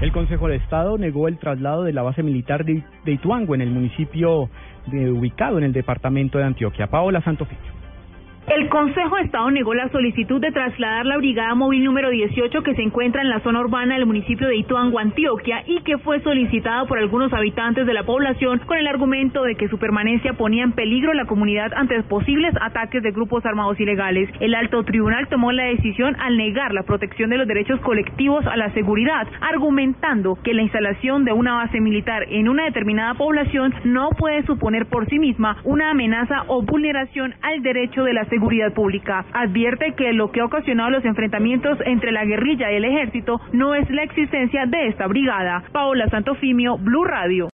El Consejo de Estado negó el traslado de la base militar de, Ituango en el municipio de, ubicado en el departamento de Antioquia. Paola Santofimio. El Consejo de Estado negó la solicitud de trasladar la Brigada Móvil número 18 que se encuentra en la zona urbana del municipio de Ituango, Antioquia, y que fue solicitada por algunos habitantes de la población con el argumento de que su permanencia ponía en peligro la comunidad ante posibles ataques de grupos armados ilegales. El alto tribunal tomó la decisión al negar la protección de los derechos colectivos a la seguridad, argumentando que la instalación de una base militar en una determinada población no puede suponer por sí misma una amenaza o vulneración al derecho de la seguridad Seguridad Pública. Advierte que lo que ha ocasionado los enfrentamientos entre la guerrilla y el ejército no es la existencia de esta brigada. Paola Santofimio, Blue Radio.